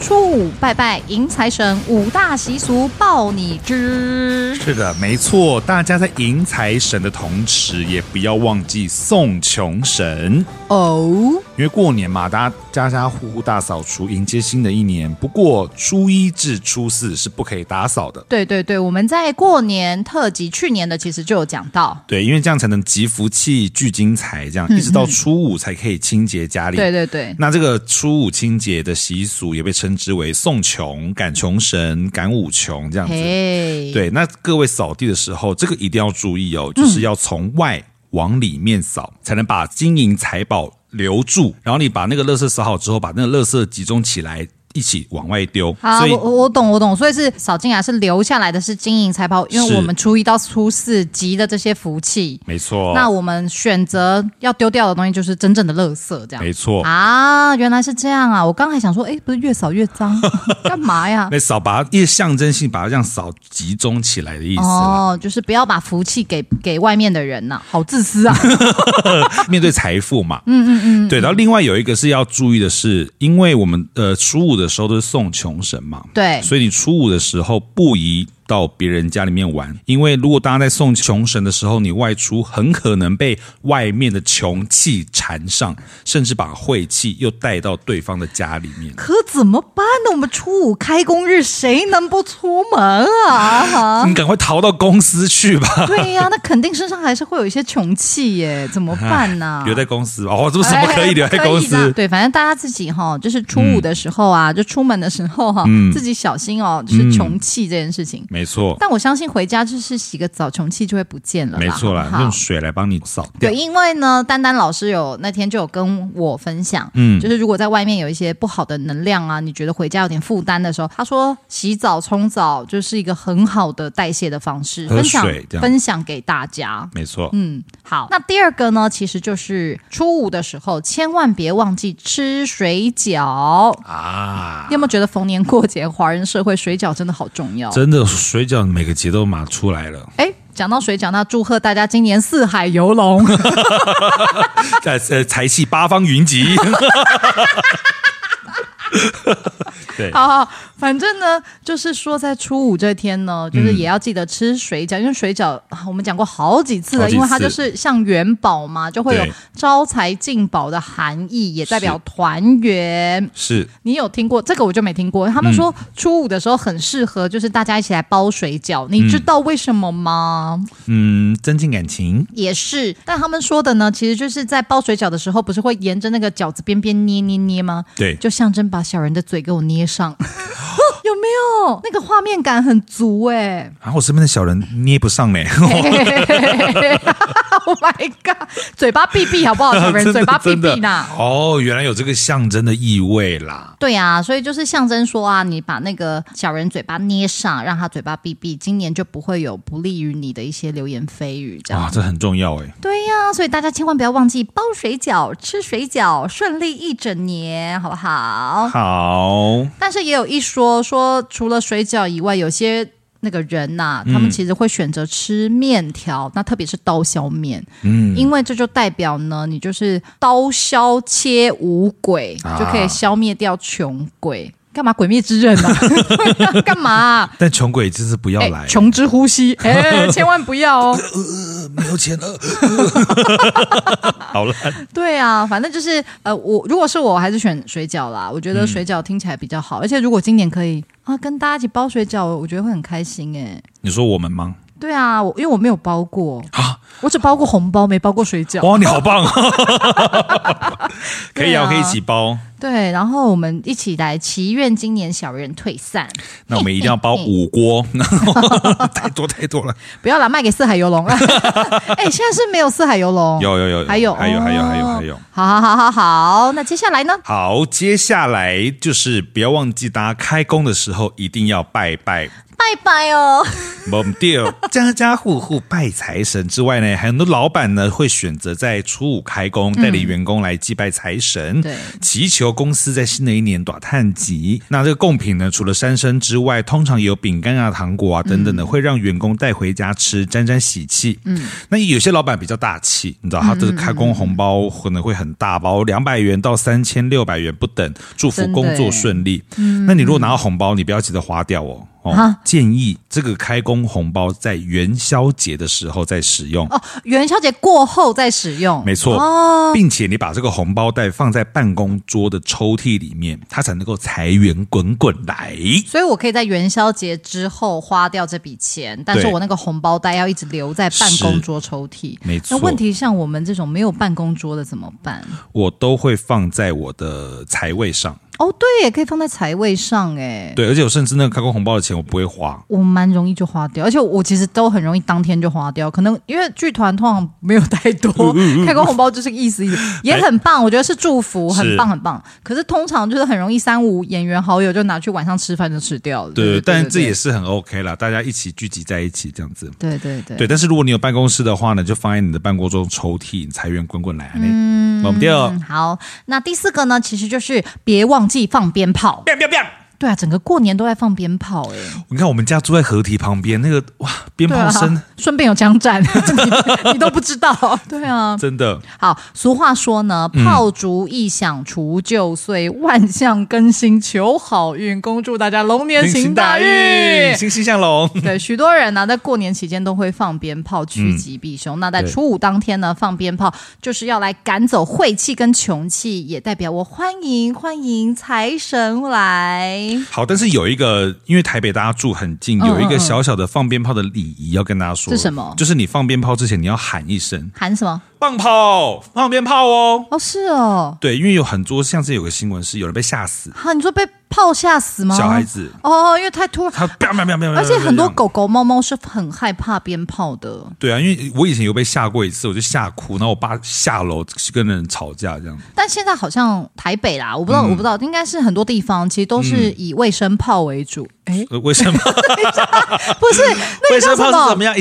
初五拜拜迎财神五大习俗报你知。是的，没错。大家在迎财神的同时，也不要忘记送穷神哦。因为过年嘛，大家家家户户大扫除，迎接新的一年。不过初一至初四是不可以打扫的。对对对，我们在过年特辑去年的其实就有讲到。对，因为这样才能集福气、聚金财，这样一直到初五才可以清洁家里。对对对。那这个初五清洁的习俗也被称之为送穷、赶穷神、赶五穷这样子。对，那各位扫地的时候，这个一定要注意哦，就是要从外往里面扫，嗯、才能把金银财宝留住，然后你把那个垃圾扫好之后，把那个垃圾集中起来。一起往外丢，好所以我我懂我懂，所以是扫进来是留下来的是金银财宝，因为我们初一到初四集的这些福气，没错。那我们选择要丢掉的东西就是真正的垃圾，这样没错啊，原来是这样啊！我刚还想说，哎，不是越扫越脏，干嘛呀？那扫把它，一象征性把它这样扫集中起来的意思哦，就是不要把福气给给外面的人呐、啊，好自私啊！面对财富嘛，嗯嗯嗯，对。然后另外有一个是要注意的是，因为我们呃初五的时候都是送穷神嘛，对，所以你初五的时候不宜到别人家里面玩，因为如果大家在送穷神的时候，你外出很可能被外面的穷气缠上，甚至把晦气又带到对方的家里面。可怎么办呢？我们初五开工日，谁能不出门啊？你赶快逃到公司去吧。对呀、啊，那肯定身上还是会有一些穷气耶，怎么办呢？留在公司哦，这不什么可以留在公司？哎、对，反正大家自己哈，就是初五的时候啊，嗯、就出门的时候哈，嗯、自己小心哦，就是穷气这件事情。没错，但我相信回家就是洗个澡，穷气就会不见了。没错啦，用水来帮你扫掉。对，因为呢，丹丹老师有那天就有跟我分享，嗯，就是如果在外面有一些不好的能量啊，你觉得回家有点负担的时候，他说洗澡冲澡就是一个很好的代谢的方式，分享分享给大家。没错，嗯，好。那第二个呢，其实就是初五的时候，千万别忘记吃水饺啊！你有没有觉得逢年过节，华人社会水饺真的好重要？真的，水饺每个节都码出来了。哎，讲到水饺，那祝贺大家今年四海游龙，在呃财气八方云集。对，好好，反正呢，就是说在初五这天呢，就是也要记得吃水饺，嗯、因为水饺我们讲过好几次了，因为它就是像元宝嘛，就会有招财进宝的含义，也代表团圆。是你有听过这个？我就没听过。他们说初五的时候很适合，就是大家一起来包水饺，你知道为什么吗？嗯，增进感情也是。但他们说的呢，其实就是在包水饺的时候，不是会沿着那个饺子边边捏捏捏吗？对，就象征把。把小人的嘴给我捏上，有没有那个画面感很足哎、欸？然后、啊、我身边的小人捏不上呢。Oh my god！嘴巴闭闭好不好？小人嘴巴闭闭呐。哦，原来有这个象征的意味啦。对啊，所以就是象征说啊，你把那个小人嘴巴捏上，让他嘴巴闭闭，今年就不会有不利于你的一些流言蜚语。这样啊，这很重要哎。对呀、啊，所以大家千万不要忘记包水饺、吃水饺，顺利一整年，好不好？好。但是也有一说，说除了水饺以外，有些。那个人呐、啊，他们其实会选择吃面条，嗯、那特别是刀削面，嗯，因为这就代表呢，你就是刀削切五鬼，啊、就可以消灭掉穷鬼。干嘛？鬼灭之刃啊？干嘛、啊？但穷鬼就是不要来，穷、欸、之呼吸，哎、欸，千万不要哦。呃，没有钱了。好了。对啊，反正就是呃，我如果是我，我还是选水饺啦。我觉得水饺听起来比较好，嗯、而且如果今年可以啊，跟大家一起包水饺，我觉得会很开心哎。你说我们吗？对啊，我因为我没有包过啊，我只包过红包，没包过水饺。哇，你好棒！可以啊，可以一起包。对，然后我们一起来祈愿今年小人退散。那我们一定要包五锅，太多太多了。不要啦，卖给四海游龙。哎，现在是没有四海游龙，有有有，还有还有还有还有还有。好好好好好，那接下来呢？好，接下来就是不要忘记，大家开工的时候一定要拜拜。拜拜哦！家家户户拜财神之外呢，很多老板呢会选择在初五开工，带领员工来祭拜财神，对，祈求公司在新的一年大探吉。那这个贡品呢，除了三牲之外，通常有饼干啊、糖果啊等等的，会让员工带回家吃，沾沾喜气。嗯，那有些老板比较大气，你知道，他的开工红包可能会很大包，两百元到三千六百元不等，祝福工作顺利。嗯，那你如果拿到红包，你不要急着花掉哦。哦，建议这个开工红包在元宵节的时候再使用哦，元宵节过后再使用，没错哦，并且你把这个红包袋放在办公桌的抽屉里面，它才能够财源滚滚来。所以我可以在元宵节之后花掉这笔钱，但是我那个红包袋要一直留在办公桌抽屉，没错。那问题像我们这种没有办公桌的怎么办？我都会放在我的财位上。哦，对，也可以放在财位上，哎，对，而且我甚至那个开工红包的钱我不会花，我蛮容易就花掉，而且我其实都很容易当天就花掉，可能因为剧团通常没有太多，开工红包就是意思意思，也很棒，我觉得是祝福，很棒很棒。可是通常就是很容易三五演员好友就拿去晚上吃饭就吃掉了，对，但这也是很 OK 啦，大家一起聚集在一起这样子，对对对，对。但是如果你有办公室的话呢，就放在你的办公桌抽屉，财源滚滚来，嗯，我们第二，好，那第四个呢，其实就是别忘。自己放鞭炮，对啊，整个过年都在放鞭炮哎！你看我们家住在河堤旁边，那个哇，鞭炮声，顺便有枪战，你，你都不知道，对啊，真的。好，俗话说呢，炮竹一响除旧岁，嗯、万象更新求好运，恭祝大家龙年行大运，欣欣向荣。对，许多人呢、啊，在过年期间都会放鞭炮趋吉避凶。嗯、那在初五当天呢，放鞭炮就是要来赶走晦气跟穷气，也代表我欢迎欢迎财神来。好，但是有一个，因为台北大家住很近，有一个小小的放鞭炮的礼仪要跟大家说。是什么？就是你放鞭炮之前，你要喊一声。喊什么？放炮，放鞭炮哦。哦，是哦。对，因为有很多，像是有个新闻是有人被吓死。哈，你说被炮吓死吗？小孩子。哦，因为太突然。他啪啪啪啪，而且很多狗狗、猫猫是很害怕鞭炮的。对啊，因为我以前有被吓过一次，我就吓哭，然后我爸下楼去跟人吵架这样。但现在好像台北啦，我不知道，我不知道，应该是很多地方其实都是以卫生炮为主。哎，卫生炮？不是，卫生炮是怎么样？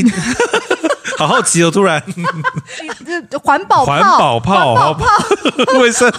好好奇哦！突然，环保环保炮，环保炮，卫生，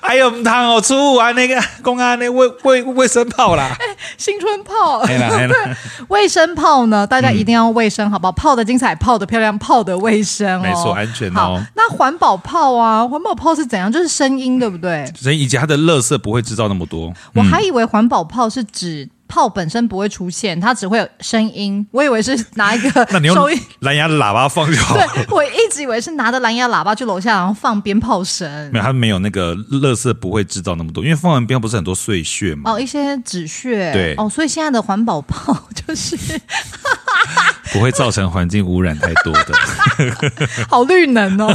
还有唔汤哦，初五啊，那个公安那卫卫卫生炮啦，新春炮，对，卫生炮呢，大家一定要卫生，好不好？泡的精彩，泡的漂亮，泡的卫生，没错，安全哦。那环保炮啊，环保炮是怎样？就是声音，对不对？所以以及它的垃圾不会制造那么多。我还以为环保炮是指。炮本身不会出现，它只会有声音。我以为是拿一个 收音蓝牙的喇叭放就好。对，我一直以为是拿着蓝牙喇叭去楼下，然后放鞭炮声。没有，它没有那个乐色不会制造那么多，因为放完鞭炮不是很多碎屑嘛。哦，一些纸屑。对。哦，所以现在的环保炮就是 不会造成环境污染太多的。好绿能哦。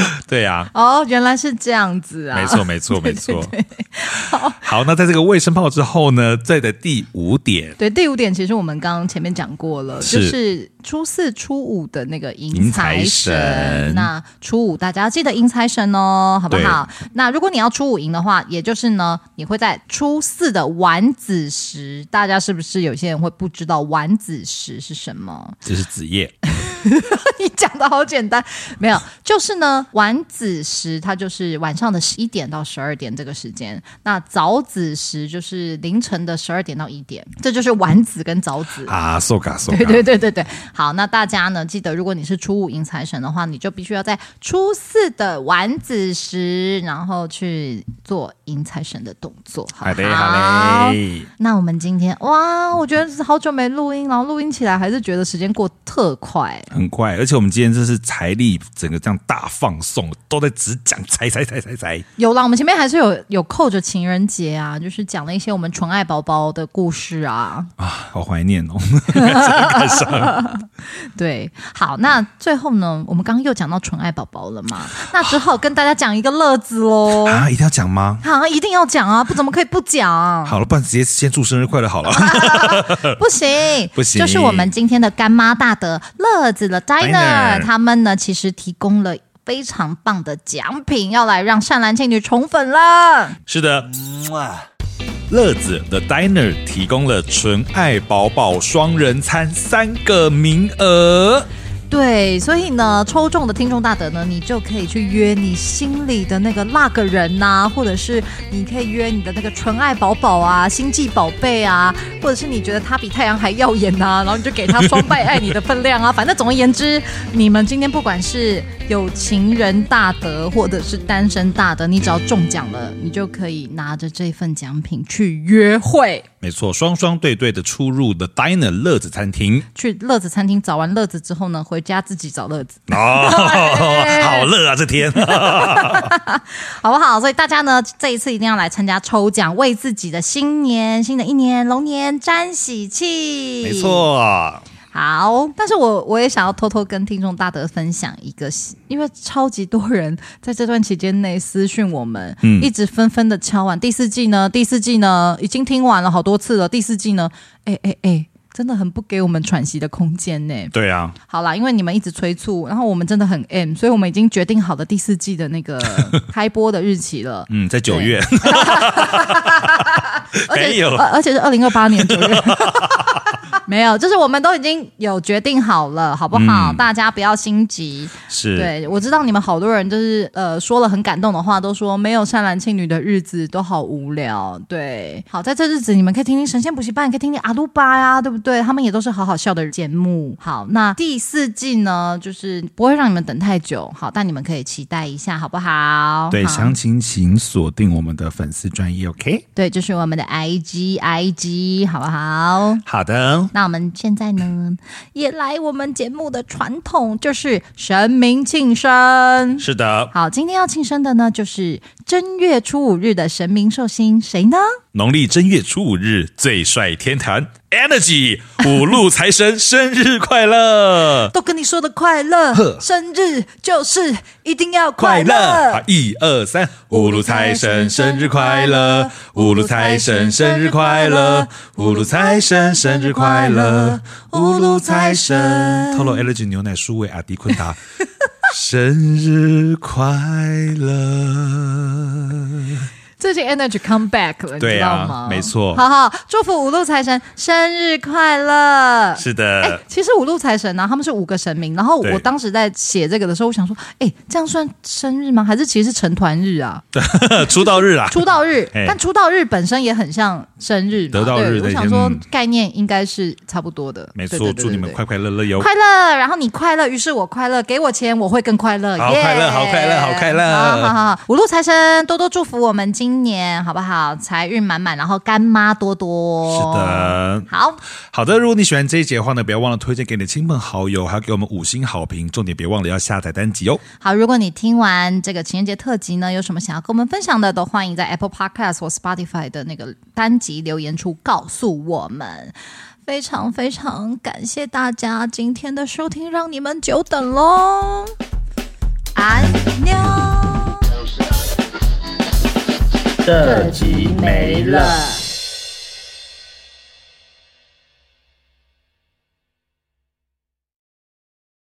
对呀、啊，哦，原来是这样子啊！没错，没错，没错。对对对好，好，那在这个卫生炮之后呢，在的第五点，对，第五点其实我们刚刚前面讲过了，是就是初四、初五的那个迎财神。神那初五大家要记得迎财神哦，好不好？那如果你要初五迎的话，也就是呢，你会在初四的晚子时，大家是不是有些人会不知道晚子时是什么？这是子夜。你讲的好简单，没有，就是呢，晚子时它就是晚上的十一点到十二点这个时间，那早子时就是凌晨的十二点到一点，这就是晚子跟早子啊。ga so ga 对对对对对，好，那大家呢记得，如果你是初五迎财神的话，你就必须要在初四的晚子时，然后去做迎财神的动作。好，好嘞，好嘞。那我们今天哇，我觉得是好久没录音，然后录音起来还是觉得时间过特快，很快，而且我们今天真是财力整个这样大放送，都在只讲财财财财财。有啦，我们前面还是有有扣着情人节啊，就是讲了一些我们纯爱宝宝的故事啊啊，好怀念哦。对，好，那最后呢，我们刚刚又讲到纯爱宝宝了嘛，那只好跟大家讲一个乐子喽啊，一定要讲吗？好，一定要讲啊，不怎么可以不讲？好了，不然直接先祝生日快乐好了。不行，不行，就是我们今天的干妈大德乐子的 Diner，他们呢其实提供了非常棒的奖品，要来让善男信女宠粉了。是的，乐子的 Diner 提供了纯爱宝宝双人餐三个名额。对，所以呢，抽中的听众大德呢，你就可以去约你心里的那个那个人呐、或者是你可以约你的那个纯爱宝宝啊、星际宝贝啊，或者是你觉得他比太阳还耀眼呐、然后你就给他双倍爱你的分量啊。反正总而言之，你们今天不管是有情人大德，或者是单身大德，你只要中奖了，你就可以拿着这份奖品去约会。没错，双双对对的出入的 Diner 乐子餐厅，去乐子餐厅找完乐子之后呢，回家自己找乐子。哦，好乐啊，这天，好不好？所以大家呢，这一次一定要来参加抽奖，为自己的新年、新的一年龙年沾喜气。没错。好，但是我我也想要偷偷跟听众大德分享一个，因为超级多人在这段期间内私讯我们，嗯，一直纷纷的敲完第四季呢，第四季呢，已经听完了好多次了，第四季呢，哎哎哎，真的很不给我们喘息的空间呢。对啊，好啦，因为你们一直催促，然后我们真的很 M，所以我们已经决定好了第四季的那个 开播的日期了。嗯，在九月，没有，而且是二零二八年九月。没有，就是我们都已经有决定好了，好不好？嗯、大家不要心急。是，对，我知道你们好多人就是呃说了很感动的话，都说没有善男信女的日子都好无聊。对，好，在这日子你们可以听听神仙补习班，可以听听阿鲁巴呀，对不对？他们也都是好好笑的节目。好，那第四季呢，就是不会让你们等太久。好，但你们可以期待一下，好不好？对，详情请锁定我们的粉丝专页，OK？对，就是我们的 IG，IG，好不好？好的。那我们现在呢，也来我们节目的传统，就是神明庆生。是的，好，今天要庆生的呢，就是正月初五日的神明寿星，谁呢？农历正月初五日，最帅天坛 Energy 五路财神生日快乐！都跟你说的快乐，生日就是一定要快乐。一二三，五路财神生日快乐！五路财神生日快乐！五路财神生日快乐！五路财神。透露 Energy 牛奶数位阿迪坤达，生日快乐！最近 Energy come back 了，对啊、你知道吗？没错，好好祝福五路财神生日快乐。是的，哎，其实五路财神呢、啊，他们是五个神明。然后我当时在写这个的时候，我想说，哎，这样算生日吗？还是其实是成团日啊？出道日啊，出道日。但出道日本身也很像生日，得道日。我想说概念应该是差不多的。没错，祝你们快快乐乐哟，快乐。然后你快乐，于是我快乐，给我钱我会更快乐。好快乐，好快乐，好快乐。好好好，五路财神多多祝福我们今今年好不好？财运满满，然后干妈多多。是的，好好的。如果你喜欢这一集的话呢，不要忘了推荐给你的亲朋好友，还要给我们五星好评。重点别忘了要下载单集哦。好，如果你听完这个情人节特辑呢，有什么想要跟我们分享的，都欢迎在 Apple Podcast 或 Spotify 的那个单集留言处告诉我们。非常非常感谢大家今天的收听，让你们久等喽。安妞。这集没了。